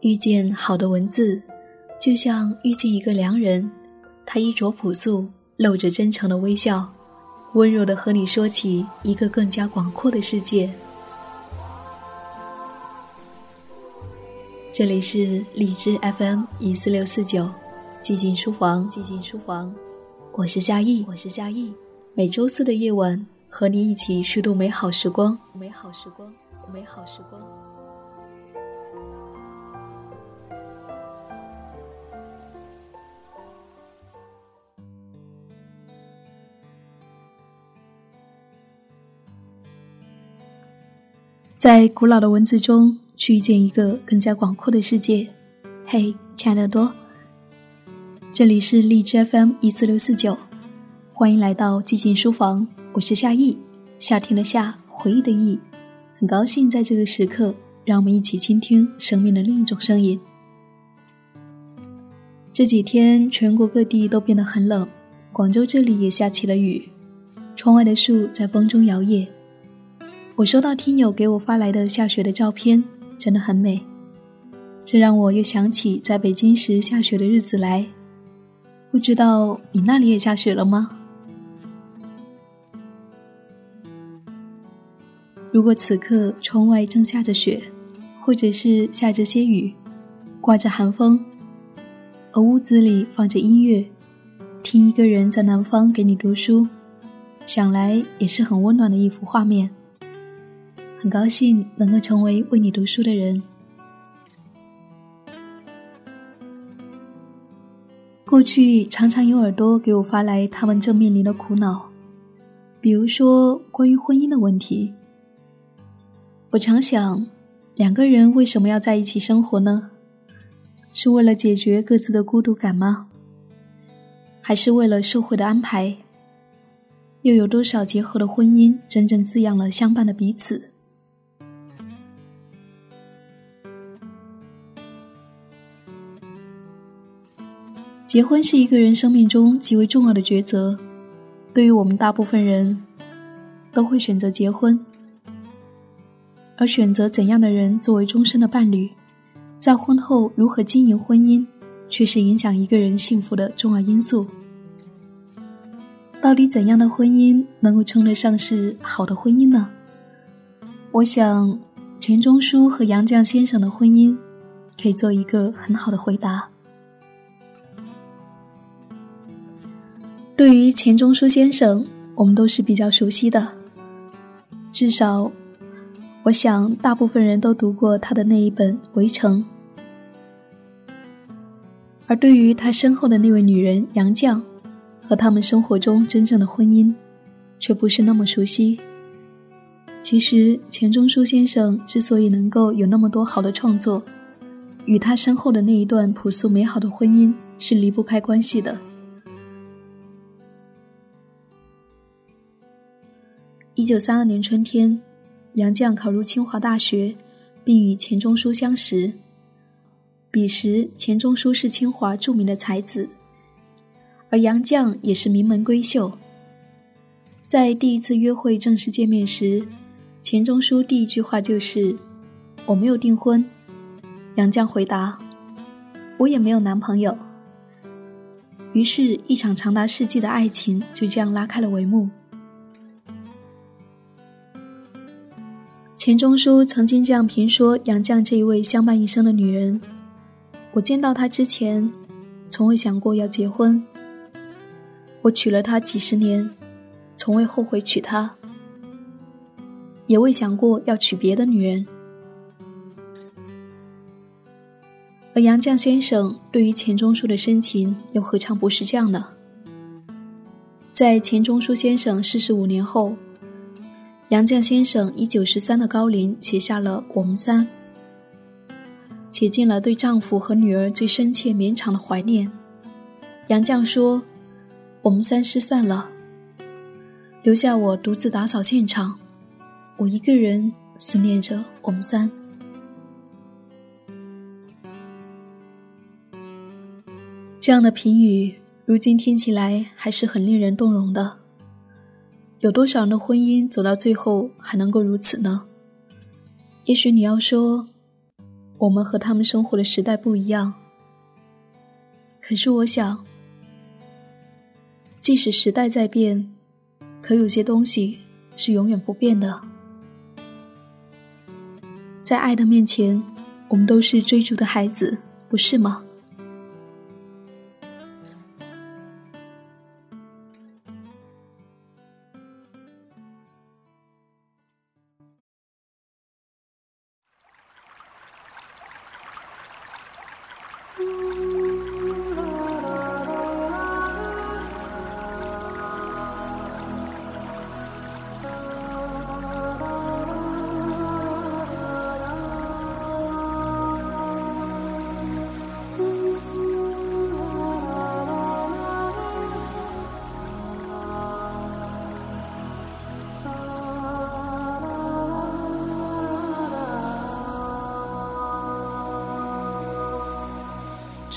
遇见好的文字，就像遇见一个良人。他衣着朴素，露着真诚的微笑，温柔的和你说起一个更加广阔的世界。这里是荔枝 FM 一四六四九，寂静书房，寂静书房，我是夏意，我是夏意。每周四的夜晚，和你一起虚度美好时光，美好时光，美好时光。在古老的文字中去遇见一个更加广阔的世界。嘿，亲爱的多，这里是荔枝 FM 一四六四九，欢迎来到寂静书房，我是夏意，夏天的夏，回忆的忆，很高兴在这个时刻，让我们一起倾听生命的另一种声音。这几天全国各地都变得很冷，广州这里也下起了雨，窗外的树在风中摇曳。我收到听友给我发来的下雪的照片，真的很美。这让我又想起在北京时下雪的日子来。不知道你那里也下雪了吗？如果此刻窗外正下着雪，或者是下着些雨，刮着寒风，而屋子里放着音乐，听一个人在南方给你读书，想来也是很温暖的一幅画面。很高兴能够成为为你读书的人。过去常常有耳朵给我发来他们正面临的苦恼，比如说关于婚姻的问题。我常想，两个人为什么要在一起生活呢？是为了解决各自的孤独感吗？还是为了社会的安排？又有多少结合的婚姻真正滋养了相伴的彼此？结婚是一个人生命中极为重要的抉择，对于我们大部分人，都会选择结婚。而选择怎样的人作为终身的伴侣，在婚后如何经营婚姻，却是影响一个人幸福的重要因素。到底怎样的婚姻能够称得上是好的婚姻呢？我想，钱钟书和杨绛先生的婚姻，可以做一个很好的回答。对于钱钟书先生，我们都是比较熟悉的，至少，我想大部分人都读过他的那一本《围城》。而对于他身后的那位女人杨绛，和他们生活中真正的婚姻，却不是那么熟悉。其实，钱钟书先生之所以能够有那么多好的创作，与他身后的那一段朴素美好的婚姻是离不开关系的。一九三二年春天，杨绛考入清华大学，并与钱钟书相识。彼时，钱钟书是清华著名的才子，而杨绛也是名门闺秀。在第一次约会正式见面时，钱钟书第一句话就是：“我没有订婚。”杨绛回答：“我也没有男朋友。”于是，一场长达世纪的爱情就这样拉开了帷幕。钱钟书曾经这样评说杨绛这一位相伴一生的女人：“我见到她之前，从未想过要结婚。我娶了她几十年，从未后悔娶她，也未想过要娶别的女人。”而杨绛先生对于钱钟书的深情，又何尝不是这样呢？在钱钟书先生逝世五年后。杨绛先生以九十三的高龄写下了《我们三》，写尽了对丈夫和女儿最深切绵长的怀念。杨绛说：“我们三失散了，留下我独自打扫现场，我一个人思念着我们三。”这样的评语，如今听起来还是很令人动容的。有多少人的婚姻走到最后还能够如此呢？也许你要说，我们和他们生活的时代不一样。可是我想，即使时代在变，可有些东西是永远不变的。在爱的面前，我们都是追逐的孩子，不是吗？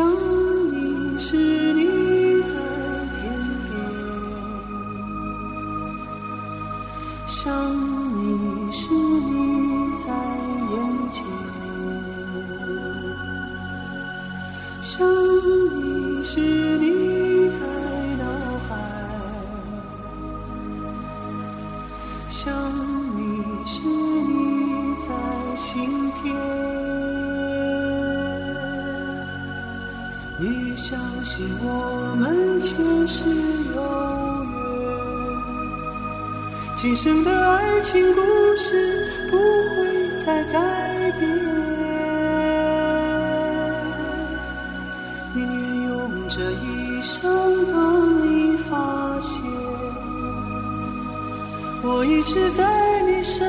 想你时，你在天边；是我们前世有缘，今生的爱情故事不会再改变。宁愿用这一生等你发现，我一直在你身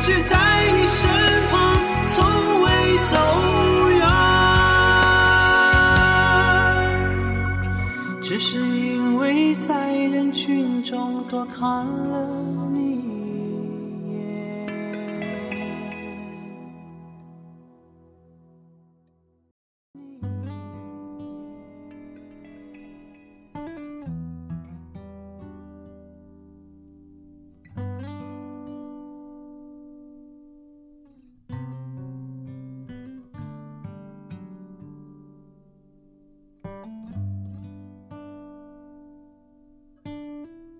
直在你身旁，从未。走远，只是因为在人群中多看了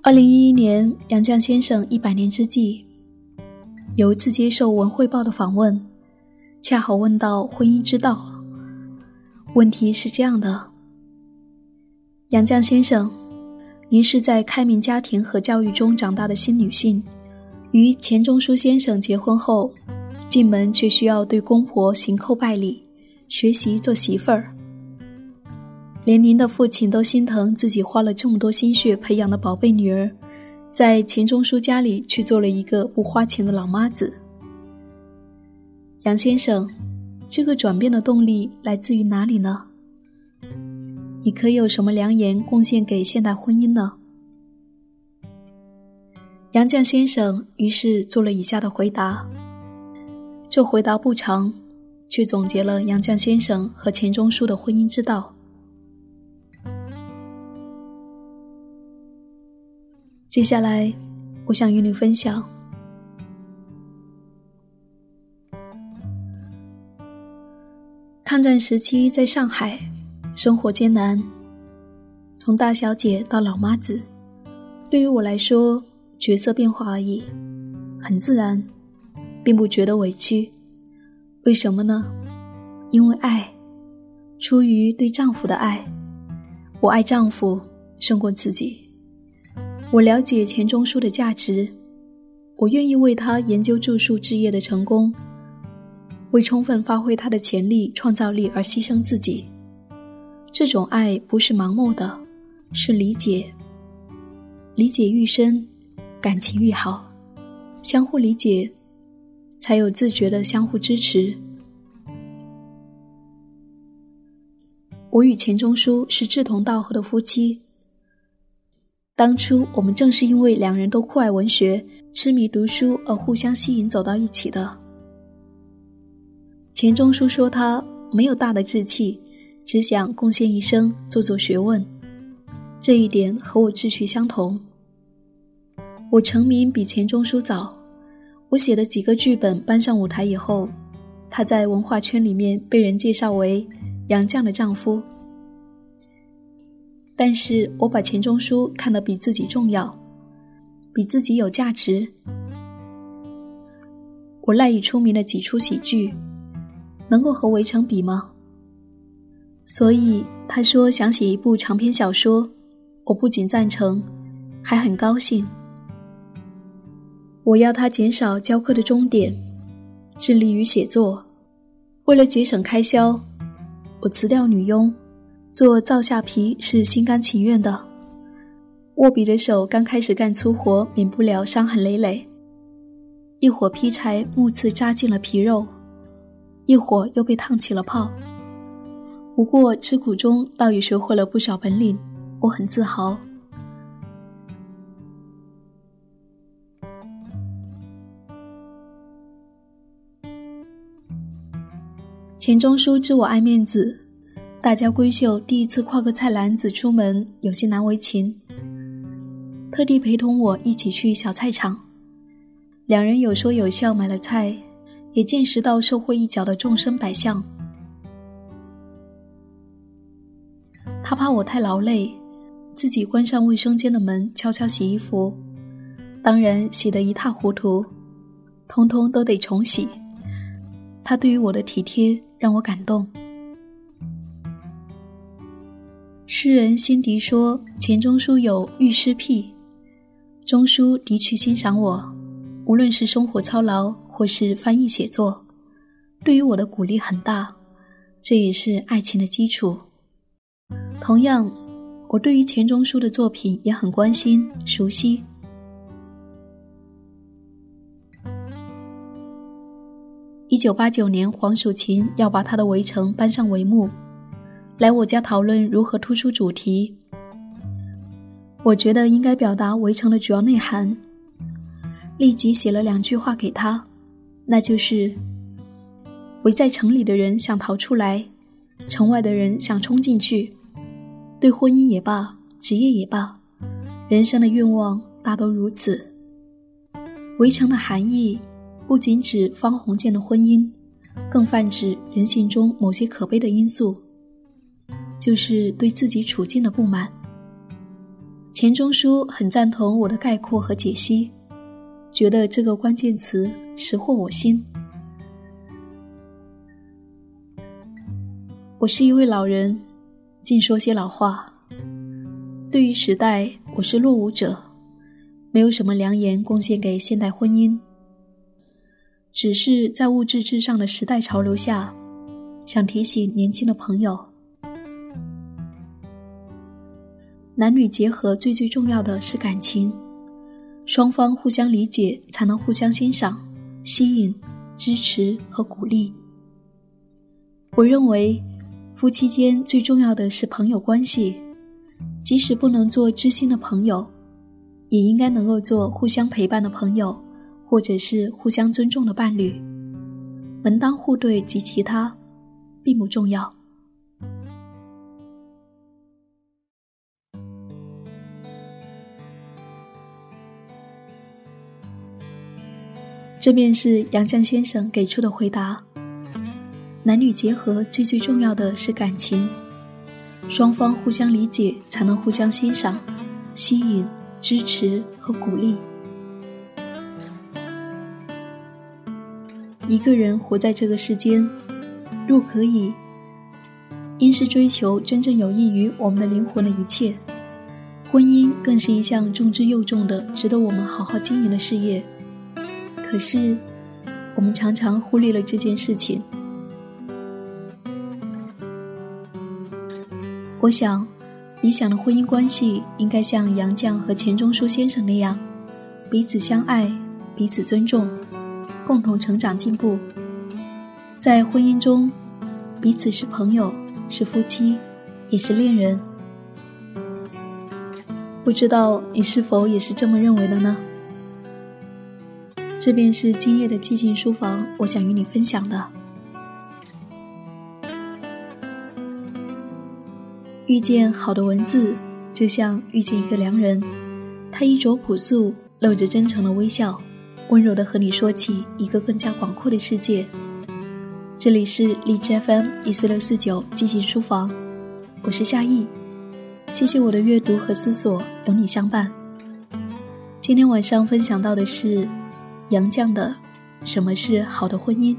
二零一一年，杨绛先生一百年之际，有一次接受《文汇报》的访问，恰好问到婚姻之道。问题是这样的：杨绛先生，您是在开明家庭和教育中长大的新女性，与钱钟书先生结婚后，进门却需要对公婆行叩拜礼，学习做媳妇儿。连您的父亲都心疼自己花了这么多心血培养的宝贝女儿，在钱钟书家里去做了一个不花钱的老妈子。杨先生，这个转变的动力来自于哪里呢？你可有什么良言贡献给现代婚姻呢？杨绛先生于是做了以下的回答。这回答不长，却总结了杨绛先生和钱钟书的婚姻之道。接下来，我想与你分享。抗战时期在上海，生活艰难。从大小姐到老妈子，对于我来说，角色变化而已，很自然，并不觉得委屈。为什么呢？因为爱，出于对丈夫的爱，我爱丈夫胜过自己。我了解钱钟书的价值，我愿意为他研究著述置业的成功，为充分发挥他的潜力、创造力而牺牲自己。这种爱不是盲目的，是理解。理解愈深，感情愈好。相互理解，才有自觉的相互支持。我与钱钟书是志同道合的夫妻。当初我们正是因为两人都酷爱文学、痴迷读书而互相吸引走到一起的。钱钟书说他没有大的志气，只想贡献一生做做学问，这一点和我志趣相同。我成名比钱钟书早，我写的几个剧本搬上舞台以后，他在文化圈里面被人介绍为杨绛的丈夫。但是我把钱钟书看得比自己重要，比自己有价值。我赖以出名的几出喜剧，能够和《围城》比吗？所以他说想写一部长篇小说，我不仅赞成，还很高兴。我要他减少教课的钟点，致力于写作。为了节省开销，我辞掉女佣。做灶下皮是心甘情愿的，握笔的手刚开始干粗活，免不了伤痕累累。一会劈柴，木刺扎进了皮肉；一会又被烫起了泡。不过吃苦中倒也学会了不少本领，我很自豪。钱钟书知我爱面子。大家闺秀第一次挎个菜篮子出门，有些难为情，特地陪同我一起去小菜场。两人有说有笑买了菜，也见识到社会一角的众生百相。他怕我太劳累，自己关上卫生间的门，悄悄洗衣服，当然洗得一塌糊涂，通通都得重洗。他对于我的体贴让我感动。诗人辛迪说：“钱钟书有遇诗癖。”钟书的确欣赏我，无论是生活操劳或是翻译写作，对于我的鼓励很大，这也是爱情的基础。同样，我对于钱钟书的作品也很关心、熟悉。一九八九年，黄蜀芹要把他的《围城》搬上帷幕，来我家讨论如何突出主题。我觉得应该表达《围城》的主要内涵，立即写了两句话给他，那就是：“围在城里的人想逃出来，城外的人想冲进去。对婚姻也罢，职业也罢，人生的愿望大都如此。围城的含义。”不仅指方鸿渐的婚姻，更泛指人性中某些可悲的因素，就是对自己处境的不满。钱钟书很赞同我的概括和解析，觉得这个关键词识货我心。我是一位老人，尽说些老话。对于时代，我是落伍者，没有什么良言贡献给现代婚姻。只是在物质至上的时代潮流下，想提醒年轻的朋友：男女结合最最重要的是感情，双方互相理解，才能互相欣赏、吸引、支持和鼓励。我认为，夫妻间最重要的是朋友关系，即使不能做知心的朋友，也应该能够做互相陪伴的朋友。或者是互相尊重的伴侣，门当户对及其他，并不重要。这便是杨绛先生给出的回答：男女结合最最重要的是感情，双方互相理解，才能互相欣赏、吸引、支持和鼓励。一个人活在这个世间，若可以，应是追求真正有益于我们的灵魂的一切。婚姻更是一项重之又重的、值得我们好好经营的事业。可是，我们常常忽略了这件事情。我想，理想的婚姻关系应该像杨绛和钱钟书先生那样，彼此相爱，彼此尊重。共同成长进步，在婚姻中，彼此是朋友，是夫妻，也是恋人。不知道你是否也是这么认为的呢？这便是今夜的寂静书房，我想与你分享的。遇见好的文字，就像遇见一个良人，他衣着朴素，露着真诚的微笑。温柔的和你说起一个更加广阔的世界。这里是荔枝 FM 一四六四九寂静书房，我是夏意。谢谢我的阅读和思索有你相伴。今天晚上分享到的是杨绛的《什么是好的婚姻》。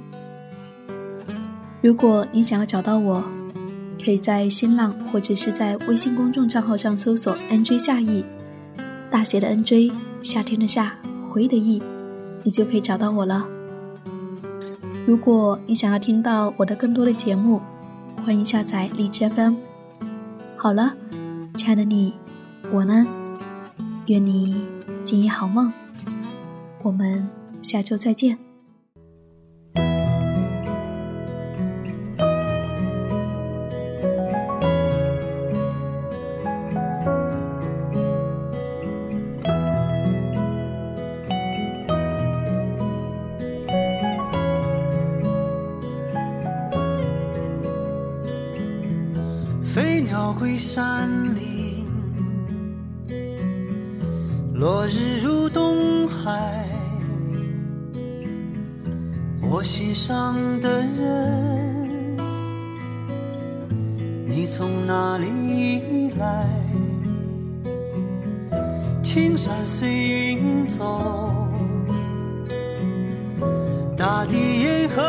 如果你想要找到我，可以在新浪或者是在微信公众账号上搜索 “nj 夏意”，大写的 “nj”，夏天的夏，回忆的忆。你就可以找到我了。如果你想要听到我的更多的节目，欢迎下载荔枝 FM。好了，亲爱的你，我呢，愿你今夜好梦。我们下周再见。飞鸟归山林，落日入东海。我心上的人，你从哪里来？青山随云走，大地沿河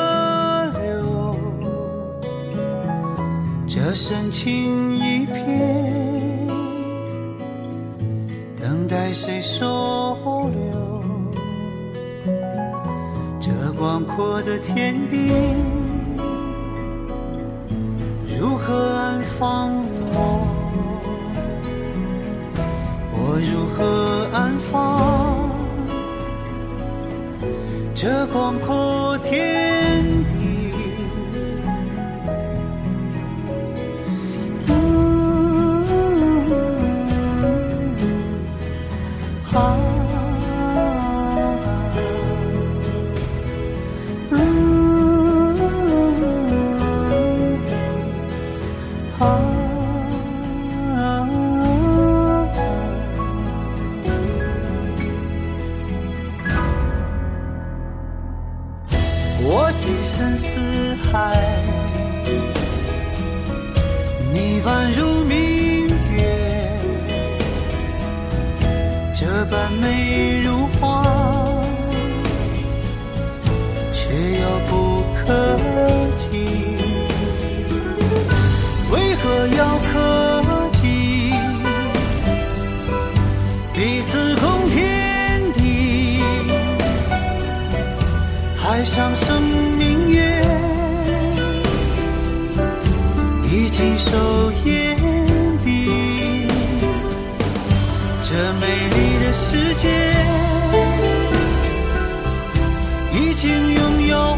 流。这深情一片，等待谁收广阔的天地，如何安放我？我如何安放这广阔天？我心深似海，你宛如明月，这般美如画，却又不可及。为何要客气？彼此共天地，海上收眼底。这美丽的世界，已经拥有